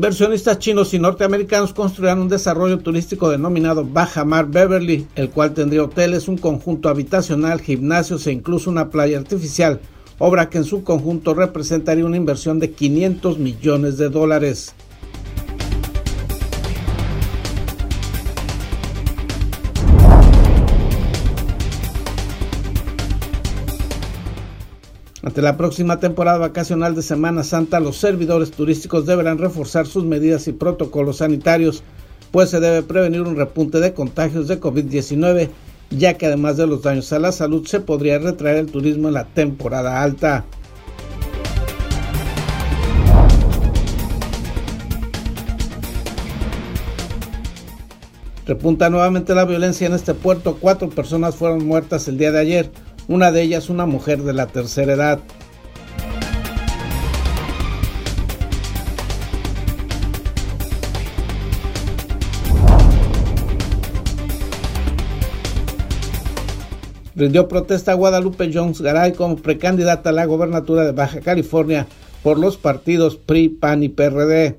Inversionistas chinos y norteamericanos construirán un desarrollo turístico denominado Bajamar Beverly, el cual tendría hoteles, un conjunto habitacional, gimnasios e incluso una playa artificial, obra que en su conjunto representaría una inversión de 500 millones de dólares. Ante la próxima temporada vacacional de Semana Santa, los servidores turísticos deberán reforzar sus medidas y protocolos sanitarios, pues se debe prevenir un repunte de contagios de COVID-19, ya que además de los daños a la salud se podría retraer el turismo en la temporada alta. Repunta nuevamente la violencia en este puerto. Cuatro personas fueron muertas el día de ayer una de ellas una mujer de la tercera edad. rindió protesta a Guadalupe Jones Garay como precandidata a la gobernatura de Baja California por los partidos PRI, PAN y PRD.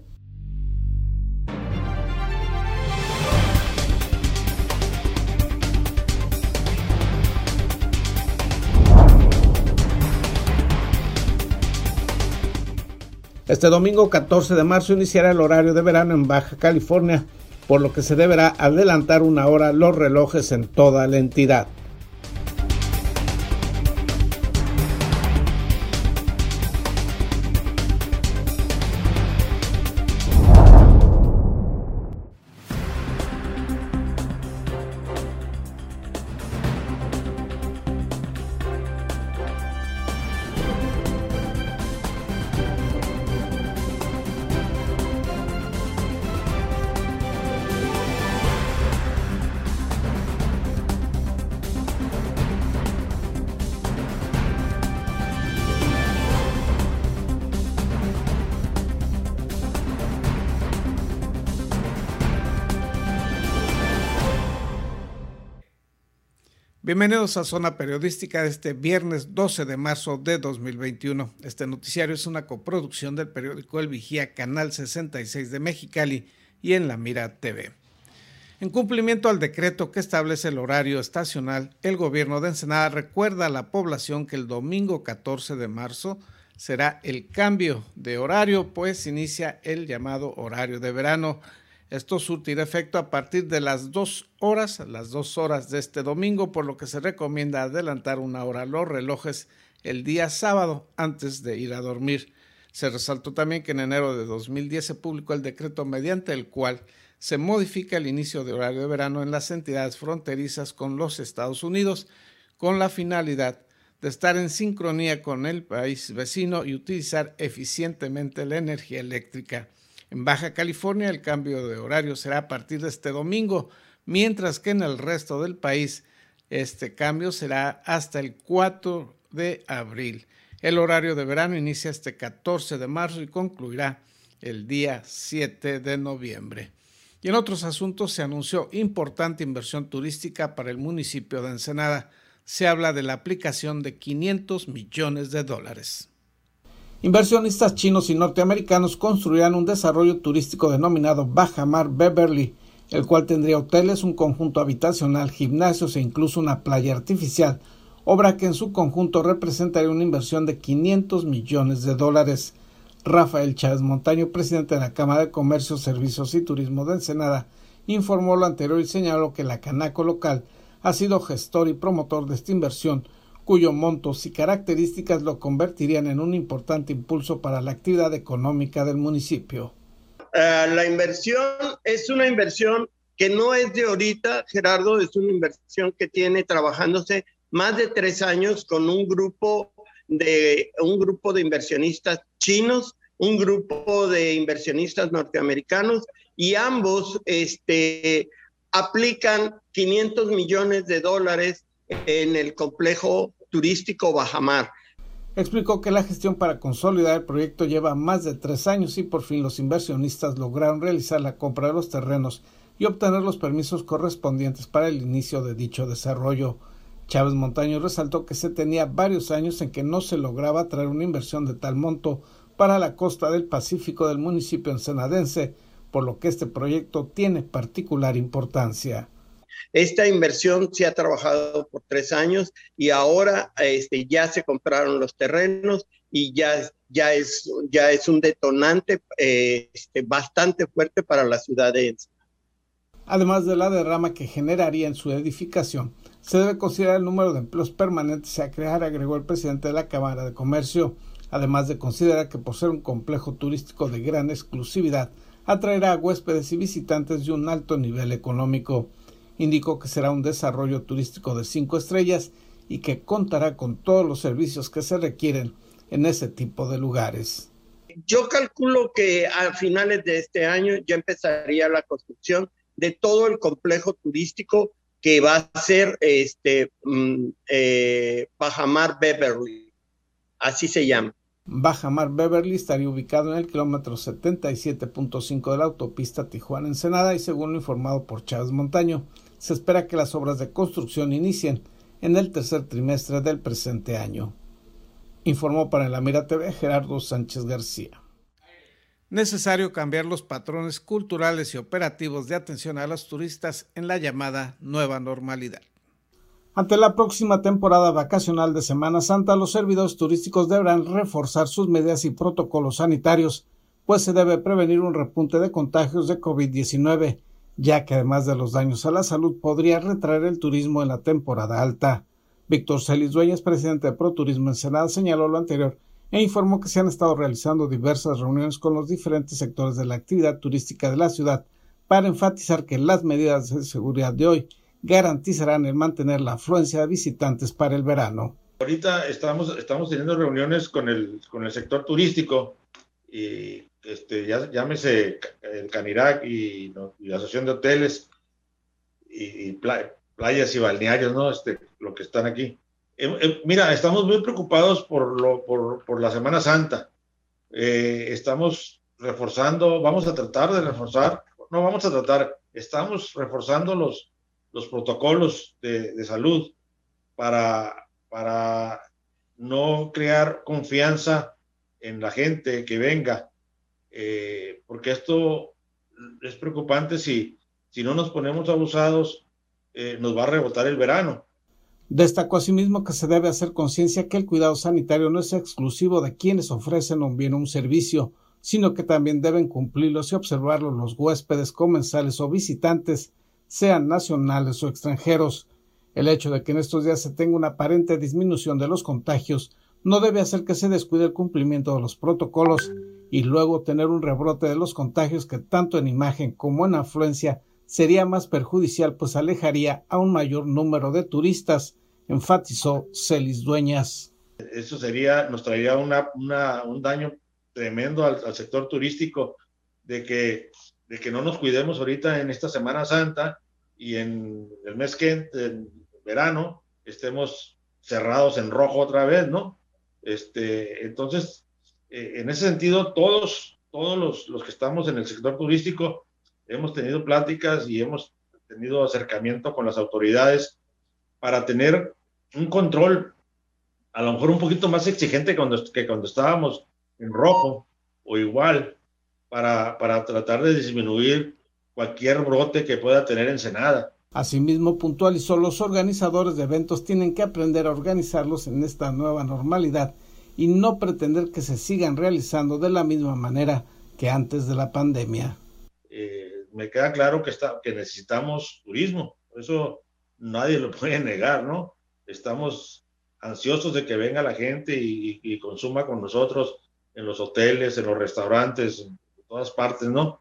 Este domingo 14 de marzo iniciará el horario de verano en Baja California, por lo que se deberá adelantar una hora los relojes en toda la entidad. Bienvenidos a Zona Periodística de este viernes 12 de marzo de 2021. Este noticiario es una coproducción del periódico El Vigía, Canal 66 de Mexicali y en La Mira TV. En cumplimiento al decreto que establece el horario estacional, el gobierno de Ensenada recuerda a la población que el domingo 14 de marzo será el cambio de horario, pues inicia el llamado horario de verano esto surtirá efecto a partir de las dos horas, las dos horas de este domingo, por lo que se recomienda adelantar una hora los relojes el día sábado antes de ir a dormir. Se resaltó también que en enero de 2010 se publicó el decreto mediante el cual se modifica el inicio de horario de verano en las entidades fronterizas con los Estados Unidos, con la finalidad de estar en sincronía con el país vecino y utilizar eficientemente la energía eléctrica. En Baja California el cambio de horario será a partir de este domingo, mientras que en el resto del país este cambio será hasta el 4 de abril. El horario de verano inicia este 14 de marzo y concluirá el día 7 de noviembre. Y en otros asuntos se anunció importante inversión turística para el municipio de Ensenada. Se habla de la aplicación de 500 millones de dólares. Inversionistas chinos y norteamericanos construirán un desarrollo turístico denominado Bajamar Beverly, el cual tendría hoteles, un conjunto habitacional, gimnasios e incluso una playa artificial, obra que en su conjunto representaría una inversión de 500 millones de dólares. Rafael Chávez Montaño, presidente de la Cámara de Comercio, Servicios y Turismo de Ensenada, informó lo anterior y señaló que la Canaco local ha sido gestor y promotor de esta inversión, cuyo montos y características lo convertirían en un importante impulso para la actividad económica del municipio. Eh, la inversión es una inversión que no es de ahorita, Gerardo, es una inversión que tiene trabajándose más de tres años con un grupo de, un grupo de inversionistas chinos, un grupo de inversionistas norteamericanos y ambos este, aplican 500 millones de dólares en el complejo turístico Bajamar. Explicó que la gestión para consolidar el proyecto lleva más de tres años y por fin los inversionistas lograron realizar la compra de los terrenos y obtener los permisos correspondientes para el inicio de dicho desarrollo. Chávez Montaño resaltó que se tenía varios años en que no se lograba traer una inversión de tal monto, para la costa del Pacífico del municipio ensenadense, por lo que este proyecto tiene particular importancia. Esta inversión se ha trabajado por tres años y ahora este, ya se compraron los terrenos y ya, ya, es, ya es un detonante este, bastante fuerte para la ciudad de Ensenada. Además de la derrama que generaría en su edificación, se debe considerar el número de empleos permanentes a crear, agregó el presidente de la Cámara de Comercio, además de considerar que por ser un complejo turístico de gran exclusividad, atraerá a huéspedes y visitantes de un alto nivel económico. Indicó que será un desarrollo turístico de cinco estrellas y que contará con todos los servicios que se requieren en ese tipo de lugares. Yo calculo que a finales de este año ya empezaría la construcción de todo el complejo turístico que va a ser este mm, eh, Bajamar Beverly, así se llama. Bajamar Beverly estaría ubicado en el kilómetro 77.5 de la autopista Tijuana-Ensenada y según lo informado por Chávez Montaño, se espera que las obras de construcción inicien en el tercer trimestre del presente año. Informó para la Mira TV Gerardo Sánchez García. Necesario cambiar los patrones culturales y operativos de atención a los turistas en la llamada nueva normalidad. Ante la próxima temporada vacacional de Semana Santa, los servidores turísticos deberán reforzar sus medidas y protocolos sanitarios, pues se debe prevenir un repunte de contagios de COVID-19, ya que además de los daños a la salud podría retraer el turismo en la temporada alta. Víctor Celis Dueñas, presidente de ProTurismo Ensenada, señaló lo anterior e informó que se han estado realizando diversas reuniones con los diferentes sectores de la actividad turística de la ciudad para enfatizar que las medidas de seguridad de hoy garantizarán el mantener la afluencia de visitantes para el verano. Ahorita estamos, estamos teniendo reuniones con el, con el sector turístico y este, ya, llámese el Canirac y, la Asociación de Hoteles y, playas y balnearios, ¿no? Este, lo que están aquí. Eh, eh, mira, estamos muy preocupados por, lo, por, por la Semana Santa. Eh, estamos reforzando, vamos a tratar de reforzar, no vamos a tratar, estamos reforzando los, los protocolos de, salud para, para no crear confianza en la gente que venga, eh, porque esto es preocupante si, si no nos ponemos abusados, eh, nos va a rebotar el verano. Destacó asimismo que se debe hacer conciencia que el cuidado sanitario no es exclusivo de quienes ofrecen un bien o un servicio, sino que también deben cumplirlos y observarlos los huéspedes, comensales o visitantes sean nacionales o extranjeros. El hecho de que en estos días se tenga una aparente disminución de los contagios no debe hacer que se descuide el cumplimiento de los protocolos y luego tener un rebrote de los contagios que tanto en imagen como en afluencia sería más perjudicial pues alejaría a un mayor número de turistas, enfatizó Celis Dueñas. Eso sería, nos traería un daño tremendo al, al sector turístico de que de que no nos cuidemos ahorita en esta Semana Santa y en el mes que en verano estemos cerrados en rojo otra vez, ¿no? Este, entonces, eh, en ese sentido, todos, todos los, los, que estamos en el sector turístico hemos tenido pláticas y hemos tenido acercamiento con las autoridades para tener un control a lo mejor un poquito más exigente cuando, que cuando estábamos en rojo o igual, para, para tratar de disminuir cualquier brote que pueda tener Ensenada. Asimismo, puntualizó, los organizadores de eventos tienen que aprender a organizarlos en esta nueva normalidad y no pretender que se sigan realizando de la misma manera que antes de la pandemia. Eh, me queda claro que, está, que necesitamos turismo, eso nadie lo puede negar, ¿no? Estamos ansiosos de que venga la gente y, y consuma con nosotros en los hoteles, en los restaurantes, todas partes, ¿no?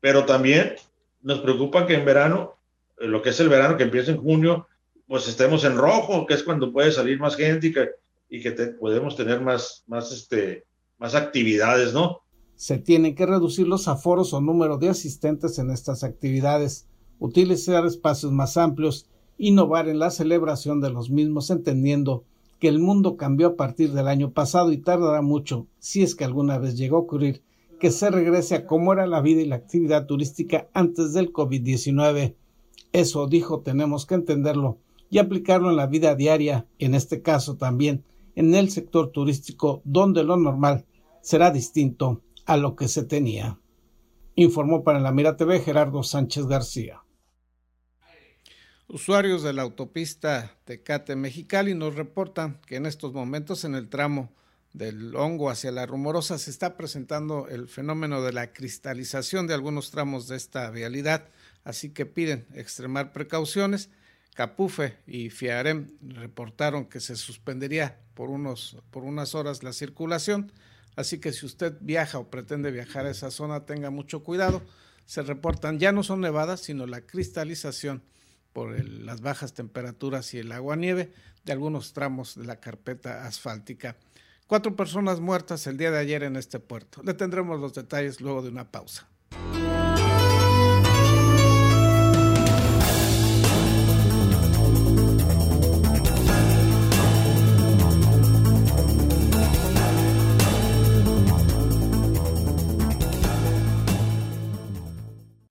Pero también nos preocupa que en verano, eh, lo que es el verano que empieza en junio, pues estemos en rojo, que es cuando puede salir más gente y que, y que podemos tener este, más actividades, ¿no? Se tienen que reducir los aforos o número de asistentes en estas actividades, utilizar espacios más amplios, innovar en la celebración de los mismos, entendiendo que el mundo cambió a partir del año pasado y tardará mucho, si es que alguna vez llegó a ocurrir, que se regrese a cómo era la vida y la actividad turística antes del COVID-19. Eso, dijo, tenemos que entenderlo y aplicarlo en la vida diaria, en este caso también en el sector turístico, donde lo normal será distinto a lo que se tenía. Informó para la Mira TV Gerardo Sánchez García. Usuarios de la autopista Tecate Mexicali nos reportan que en estos momentos en el tramo del hongo hacia la rumorosa se está presentando el fenómeno de la cristalización de algunos tramos de esta vialidad, así que piden extremar precauciones. Capufe y Fiarem reportaron que se suspendería por, unos, por unas horas la circulación, así que si usted viaja o pretende viajar a esa zona, tenga mucho cuidado. Se reportan, ya no son nevadas, sino la cristalización por las bajas temperaturas y el agua nieve de algunos tramos de la carpeta asfáltica. Cuatro personas muertas el día de ayer en este puerto. Le tendremos los detalles luego de una pausa.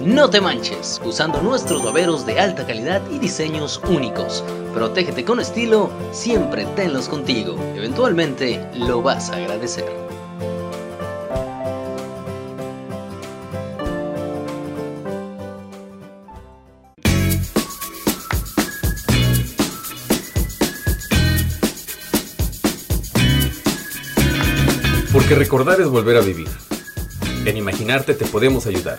No te manches usando nuestros baberos de alta calidad y diseños únicos. Protégete con estilo, siempre tenlos contigo. Eventualmente lo vas a agradecer. Porque recordar es volver a vivir. En imaginarte te podemos ayudar.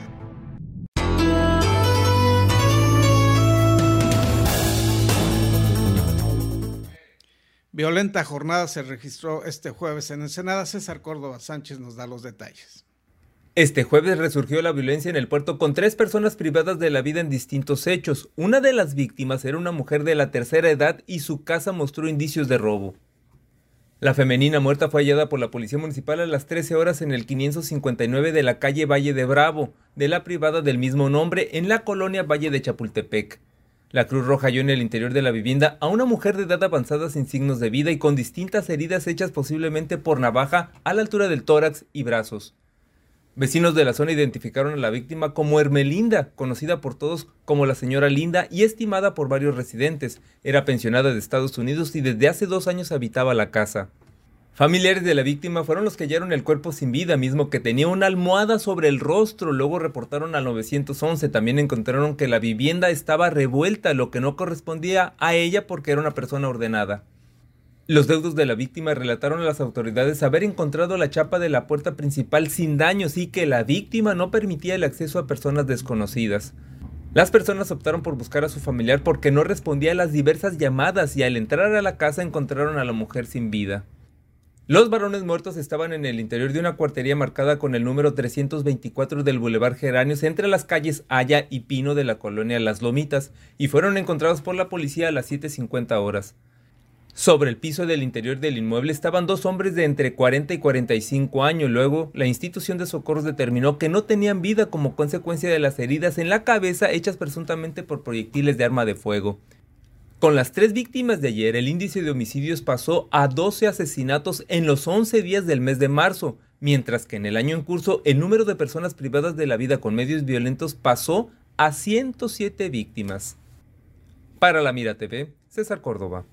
Violenta jornada se registró este jueves en Ensenada. César Córdoba Sánchez nos da los detalles. Este jueves resurgió la violencia en el puerto con tres personas privadas de la vida en distintos hechos. Una de las víctimas era una mujer de la tercera edad y su casa mostró indicios de robo. La femenina muerta fue hallada por la Policía Municipal a las 13 horas en el 559 de la calle Valle de Bravo, de la privada del mismo nombre, en la colonia Valle de Chapultepec. La Cruz Roja halló en el interior de la vivienda a una mujer de edad avanzada sin signos de vida y con distintas heridas hechas posiblemente por navaja a la altura del tórax y brazos. Vecinos de la zona identificaron a la víctima como Hermelinda, conocida por todos como la señora Linda y estimada por varios residentes. Era pensionada de Estados Unidos y desde hace dos años habitaba la casa. Familiares de la víctima fueron los que hallaron el cuerpo sin vida, mismo que tenía una almohada sobre el rostro. Luego reportaron al 911. También encontraron que la vivienda estaba revuelta, lo que no correspondía a ella porque era una persona ordenada. Los deudos de la víctima relataron a las autoridades haber encontrado la chapa de la puerta principal sin daños y que la víctima no permitía el acceso a personas desconocidas. Las personas optaron por buscar a su familiar porque no respondía a las diversas llamadas y al entrar a la casa encontraron a la mujer sin vida. Los varones muertos estaban en el interior de una cuartería marcada con el número 324 del Boulevard Geranios entre las calles Haya y Pino de la colonia Las Lomitas y fueron encontrados por la policía a las 7.50 horas. Sobre el piso del interior del inmueble estaban dos hombres de entre 40 y 45 años. Luego, la institución de socorros determinó que no tenían vida como consecuencia de las heridas en la cabeza hechas presuntamente por proyectiles de arma de fuego. Con las tres víctimas de ayer, el índice de homicidios pasó a 12 asesinatos en los 11 días del mes de marzo, mientras que en el año en curso el número de personas privadas de la vida con medios violentos pasó a 107 víctimas. Para la Mira TV, César Córdoba.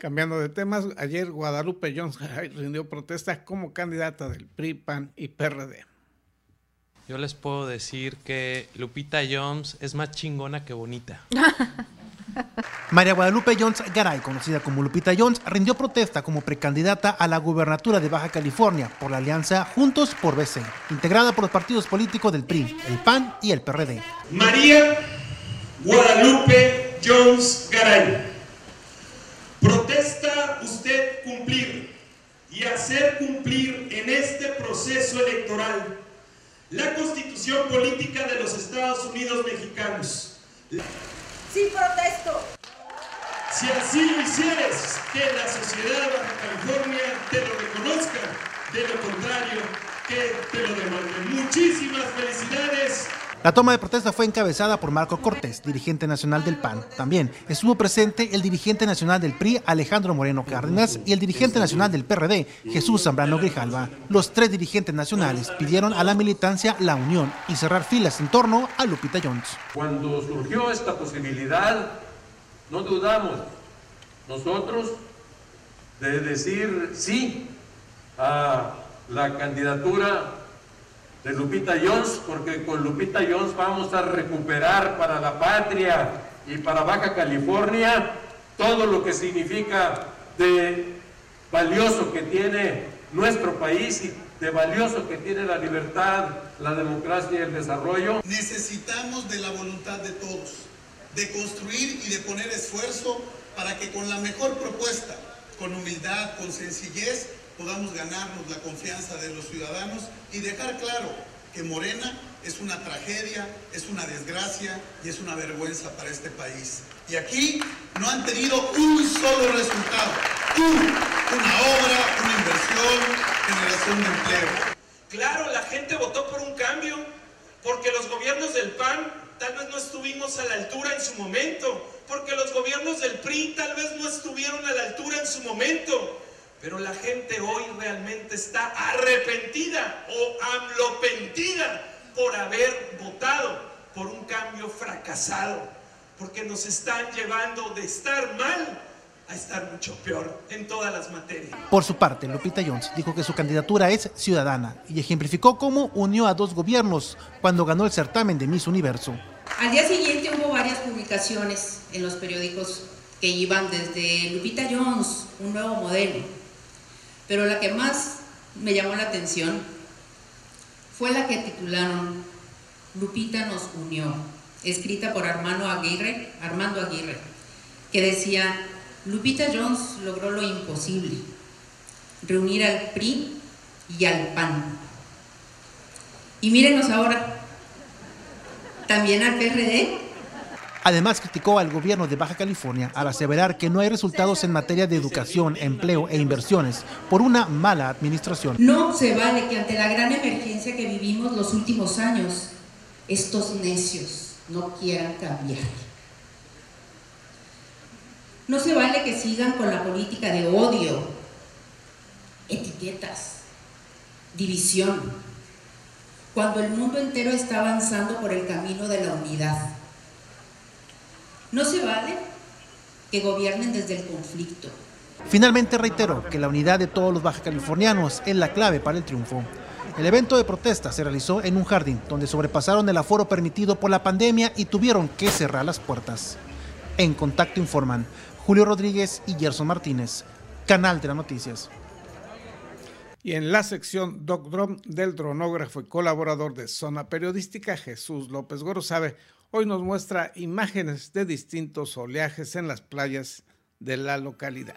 Cambiando de temas, ayer Guadalupe Jones rindió protesta como candidata del PRI, PAN y PRD. Yo les puedo decir que Lupita Jones es más chingona que bonita. María Guadalupe Jones Garay, conocida como Lupita Jones, rindió protesta como precandidata a la gubernatura de Baja California por la alianza Juntos por BC, integrada por los partidos políticos del PRI, el PAN y el PRD. María Guadalupe Jones Garay Protesta usted cumplir y hacer cumplir en este proceso electoral la constitución política de los Estados Unidos mexicanos. Sí, protesto. Si así lo hicieres, que la sociedad de Baja California te lo reconozca. De lo contrario, que te lo demande. Muchísimas felicidades. La toma de protesta fue encabezada por Marco Cortés, dirigente nacional del PAN. También estuvo presente el dirigente nacional del PRI, Alejandro Moreno Cárdenas, y el dirigente nacional del PRD, Jesús Zambrano Grijalva. Los tres dirigentes nacionales pidieron a la militancia la unión y cerrar filas en torno a Lupita Jones. Cuando surgió esta posibilidad, no dudamos nosotros de decir sí a la candidatura de Lupita Jones, porque con Lupita Jones vamos a recuperar para la patria y para Baja California todo lo que significa de valioso que tiene nuestro país y de valioso que tiene la libertad, la democracia y el desarrollo. Necesitamos de la voluntad de todos, de construir y de poner esfuerzo para que con la mejor propuesta, con humildad, con sencillez, podamos ganarnos la confianza de los ciudadanos y dejar claro que Morena es una tragedia, es una desgracia y es una vergüenza para este país. Y aquí no han tenido un solo resultado, una obra, una inversión, generación de empleo. Claro, la gente votó por un cambio, porque los gobiernos del PAN tal vez no estuvimos a la altura en su momento, porque los gobiernos del PRI tal vez no estuvieron a la altura en su momento, pero la gente hoy realmente está arrepentida o amlopentida por haber votado por un cambio fracasado, porque nos están llevando de estar mal a estar mucho peor en todas las materias. Por su parte, Lupita Jones dijo que su candidatura es ciudadana y ejemplificó cómo unió a dos gobiernos cuando ganó el certamen de Miss Universo. Al día siguiente hubo varias publicaciones en los periódicos que iban desde Lupita Jones, un nuevo modelo, pero la que más me llamó la atención fue la que titularon Lupita nos unió, escrita por Armando Aguirre, Armando Aguirre, que decía, Lupita Jones logró lo imposible, reunir al PRI y al PAN. Y mírenos ahora, también al PRD Además, criticó al gobierno de Baja California al aseverar que no hay resultados en materia de educación, empleo e inversiones por una mala administración. No se vale que ante la gran emergencia que vivimos los últimos años, estos necios no quieran cambiar. No se vale que sigan con la política de odio, etiquetas, división, cuando el mundo entero está avanzando por el camino de la unidad. No se vale que gobiernen desde el conflicto. Finalmente reiteró que la unidad de todos los baja californianos es la clave para el triunfo. El evento de protesta se realizó en un jardín donde sobrepasaron el aforo permitido por la pandemia y tuvieron que cerrar las puertas. En contacto informan Julio Rodríguez y Gerson Martínez, Canal de las Noticias. Y en la sección Doc Drum del dronógrafo y colaborador de Zona Periodística, Jesús López Gorosabe, hoy nos muestra imágenes de distintos oleajes en las playas de la localidad.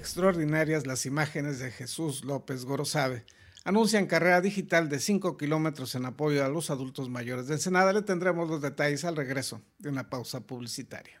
Extraordinarias las imágenes de Jesús López Gorosabe. Anuncian carrera digital de 5 kilómetros en apoyo a los adultos mayores de Ensenada. Le tendremos los detalles al regreso de una pausa publicitaria.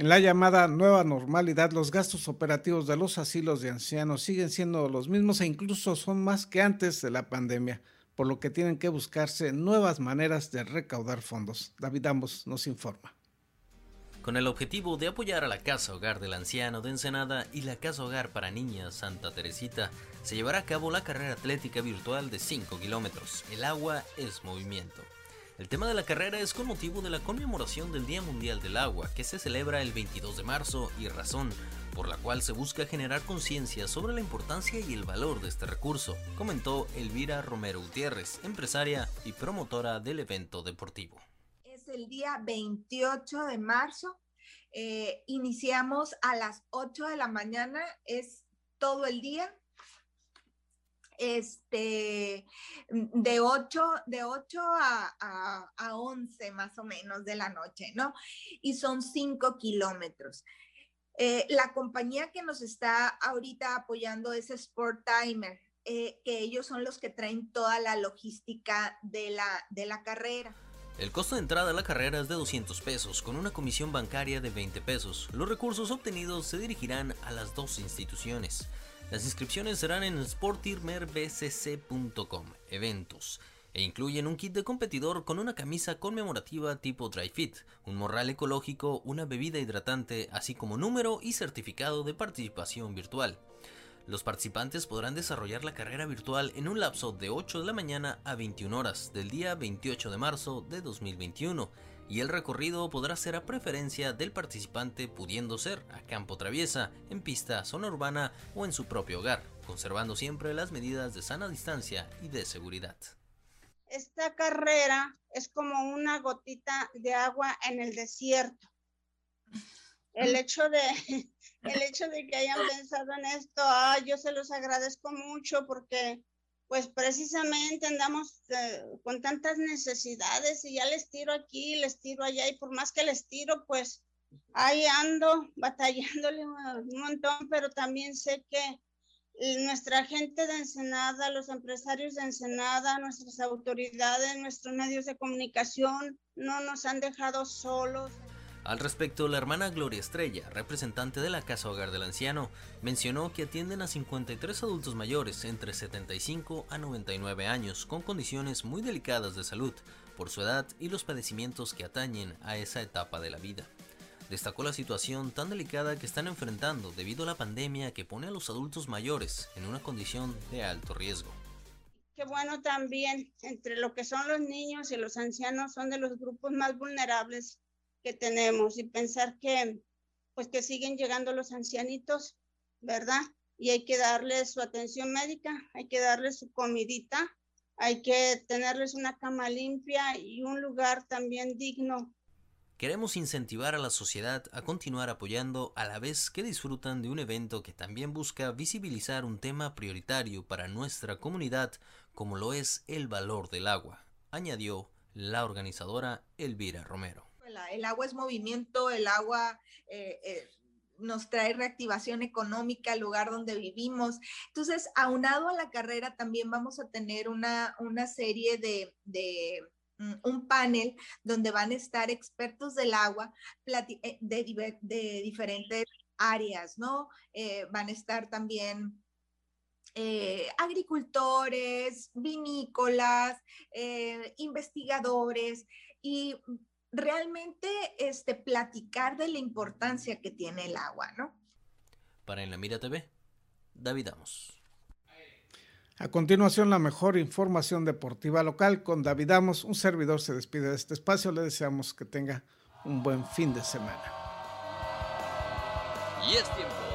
En la llamada nueva normalidad, los gastos operativos de los asilos de ancianos siguen siendo los mismos e incluso son más que antes de la pandemia, por lo que tienen que buscarse nuevas maneras de recaudar fondos. David Ambos nos informa. Con el objetivo de apoyar a la Casa Hogar del Anciano de Ensenada y la Casa Hogar para Niñas Santa Teresita, se llevará a cabo la carrera atlética virtual de 5 kilómetros. El agua es movimiento. El tema de la carrera es con motivo de la conmemoración del Día Mundial del Agua, que se celebra el 22 de marzo y razón por la cual se busca generar conciencia sobre la importancia y el valor de este recurso, comentó Elvira Romero Gutiérrez, empresaria y promotora del evento deportivo. Es el día 28 de marzo, eh, iniciamos a las 8 de la mañana, es todo el día, este, mm, de 8, de 8 a, a, 11 más o menos de la noche, ¿no? Y son 5 kilómetros. Eh, la compañía que nos está ahorita apoyando es Sport Timer, eh, que ellos son los que traen toda la logística de la, de la carrera. El costo de entrada a la carrera es de 200 pesos, con una comisión bancaria de 20 pesos. Los recursos obtenidos se dirigirán a las dos instituciones. Las inscripciones serán en sportirmerbcc.com, eventos, e incluyen un kit de competidor con una camisa conmemorativa tipo dry fit, un morral ecológico, una bebida hidratante, así como número y certificado de participación virtual. Los participantes podrán desarrollar la carrera virtual en un lapso de 8 de la mañana a 21 horas del día 28 de marzo de 2021 y el recorrido podrá ser a preferencia del participante pudiendo ser a campo traviesa, en pista, zona urbana o en su propio hogar, conservando siempre las medidas de sana distancia y de seguridad. Esta carrera es como una gotita de agua en el desierto. El hecho de, el hecho de que hayan pensado en esto, yo se los agradezco mucho porque pues precisamente andamos eh, con tantas necesidades y ya les tiro aquí, les tiro allá y por más que les tiro, pues ahí ando batallándole un montón, pero también sé que nuestra gente de Ensenada, los empresarios de Ensenada, nuestras autoridades, nuestros medios de comunicación no nos han dejado solos. Al respecto, la hermana Gloria Estrella, representante de la Casa Hogar del Anciano, mencionó que atienden a 53 adultos mayores entre 75 a 99 años con condiciones muy delicadas de salud por su edad y los padecimientos que atañen a esa etapa de la vida. Destacó la situación tan delicada que están enfrentando debido a la pandemia que pone a los adultos mayores en una condición de alto riesgo. Qué bueno también, entre lo que son los niños y los ancianos son de los grupos más vulnerables tenemos y pensar que pues que siguen llegando los ancianitos, ¿verdad? Y hay que darles su atención médica, hay que darles su comidita, hay que tenerles una cama limpia y un lugar también digno Queremos incentivar a la sociedad a continuar apoyando a la vez que disfrutan de un evento que también busca visibilizar un tema prioritario para nuestra comunidad como lo es el valor del agua, añadió la organizadora Elvira Romero. El agua es movimiento, el agua eh, eh, nos trae reactivación económica al lugar donde vivimos. Entonces, aunado a la carrera, también vamos a tener una, una serie de Mm, un panel donde van a estar expertos del agua eh, de, diferentes áreas, ¿no? Van a estar también agricultores, vinícolas, investigadores y realmente este, platicar de la importancia que tiene el agua, ¿no? Para En la Mira TV, David Amos. A continuación, la mejor información deportiva local con David Amos. Un servidor se despide de este espacio. Le deseamos que tenga un buen fin de semana. Y es tiempo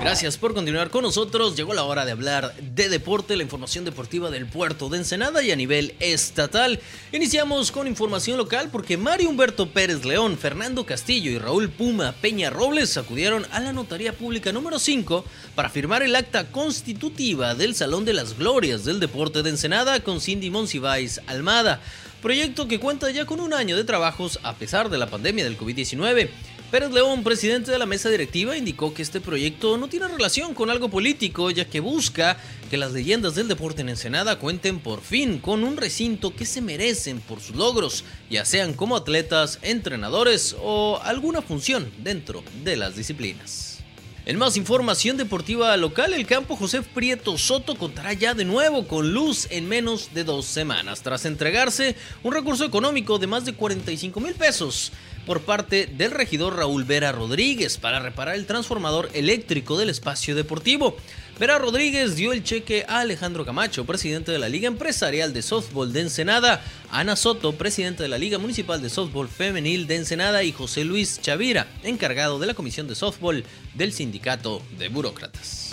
Gracias por continuar con nosotros. Llegó la hora de hablar de deporte, la información deportiva del puerto de Ensenada y a nivel estatal. Iniciamos con información local porque Mario Humberto Pérez León, Fernando Castillo y Raúl Puma Peña Robles acudieron a la Notaría Pública número 5 para firmar el acta constitutiva del Salón de las Glorias del Deporte de Ensenada con Cindy Monsiváis Almada. Proyecto que cuenta ya con un año de trabajos a pesar de la pandemia del COVID-19. Pérez León, presidente de la mesa directiva, indicó que este proyecto no tiene relación con algo político, ya que busca que las leyendas del deporte en Ensenada cuenten por fin con un recinto que se merecen por sus logros, ya sean como atletas, entrenadores o alguna función dentro de las disciplinas. En más información deportiva local, el campo José Prieto Soto contará ya de nuevo con luz en menos de dos semanas, tras entregarse un recurso económico de más de 45 mil pesos por parte del regidor Raúl Vera Rodríguez para reparar el transformador eléctrico del espacio deportivo. Vera Rodríguez dio el cheque a Alejandro Camacho, presidente de la Liga Empresarial de Softball de Ensenada, Ana Soto, presidente de la Liga Municipal de Softball Femenil de Ensenada y José Luis Chavira, encargado de la Comisión de Softball del Sindicato de Burócratas.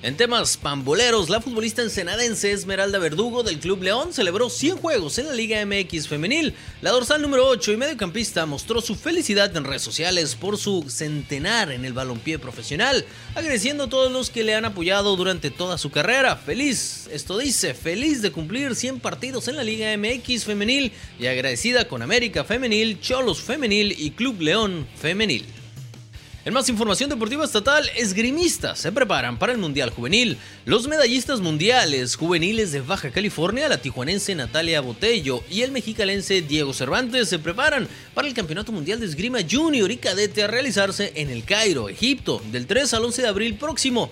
En temas pamboleros, la futbolista ensenadense Esmeralda Verdugo del Club León celebró 100 juegos en la Liga MX femenil. La dorsal número 8 y mediocampista mostró su felicidad en redes sociales por su centenar en el balompié profesional, agradeciendo a todos los que le han apoyado durante toda su carrera. Feliz, esto dice, feliz de cumplir 100 partidos en la Liga MX femenil y agradecida con América femenil, Cholos femenil y Club León femenil. En más información deportiva estatal, esgrimistas se preparan para el Mundial Juvenil. Los medallistas mundiales juveniles de Baja California, la tijuanense Natalia Botello y el mexicalense Diego Cervantes se preparan para el Campeonato Mundial de Esgrima Junior y Cadete a realizarse en el Cairo, Egipto, del 3 al 11 de abril próximo.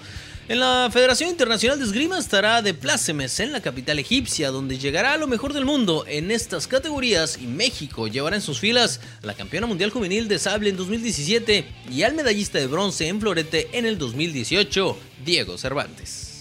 En la Federación Internacional de Esgrima estará de plácemes en la capital egipcia, donde llegará a lo mejor del mundo en estas categorías y México llevará en sus filas a la campeona mundial juvenil de sable en 2017 y al medallista de bronce en florete en el 2018, Diego Cervantes.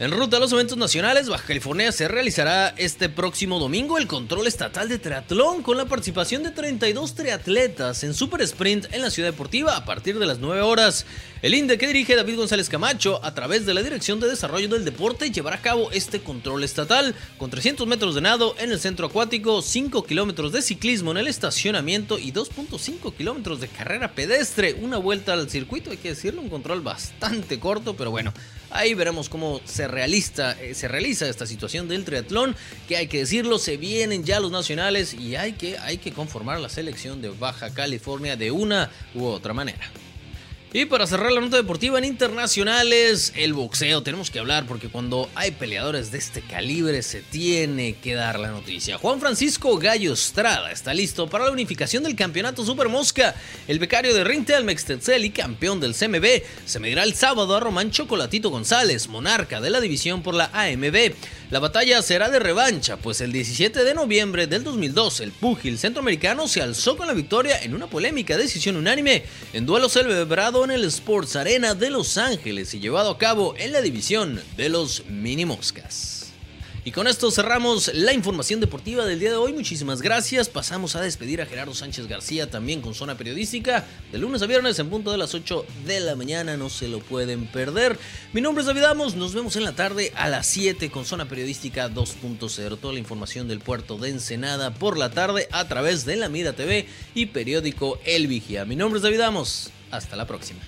En ruta a los eventos nacionales, Baja California se realizará este próximo domingo el control estatal de triatlón con la participación de 32 triatletas en Super Sprint en la Ciudad Deportiva a partir de las 9 horas. El INDE que dirige David González Camacho a través de la Dirección de Desarrollo del Deporte llevará a cabo este control estatal con 300 metros de nado en el centro acuático, 5 kilómetros de ciclismo en el estacionamiento y 2.5 kilómetros de carrera pedestre. Una vuelta al circuito, hay que decirlo, un control bastante corto, pero bueno. Ahí veremos cómo se, realiza, eh, se realiza esta situación del triatlón, que hay que decirlo, se vienen ya los nacionales y hay que, hay que conformar la selección de Baja California de una u otra manera. Y para cerrar la nota deportiva en internacionales, el boxeo, tenemos que hablar porque cuando hay peleadores de este calibre se tiene que dar la noticia. Juan Francisco Gallo Estrada está listo para la unificación del campeonato Super Mosca. El becario de Rintel Mextetzel y campeón del CMB se medirá el sábado a Román Chocolatito González, monarca de la división por la AMB. La batalla será de revancha, pues el 17 de noviembre del 2002 el púgil centroamericano se alzó con la victoria en una polémica decisión unánime en duelo celebrado en el Sports Arena de Los Ángeles y llevado a cabo en la división de los mini moscas. Y con esto cerramos la información deportiva del día de hoy. Muchísimas gracias. Pasamos a despedir a Gerardo Sánchez García también con Zona Periodística de lunes a viernes en punto de las 8 de la mañana. No se lo pueden perder. Mi nombre es David Amos. Nos vemos en la tarde a las 7 con Zona Periodística 2.0. Toda la información del puerto de Ensenada por la tarde a través de la Mira TV y periódico El Vigía. Mi nombre es David Amos. Hasta la próxima.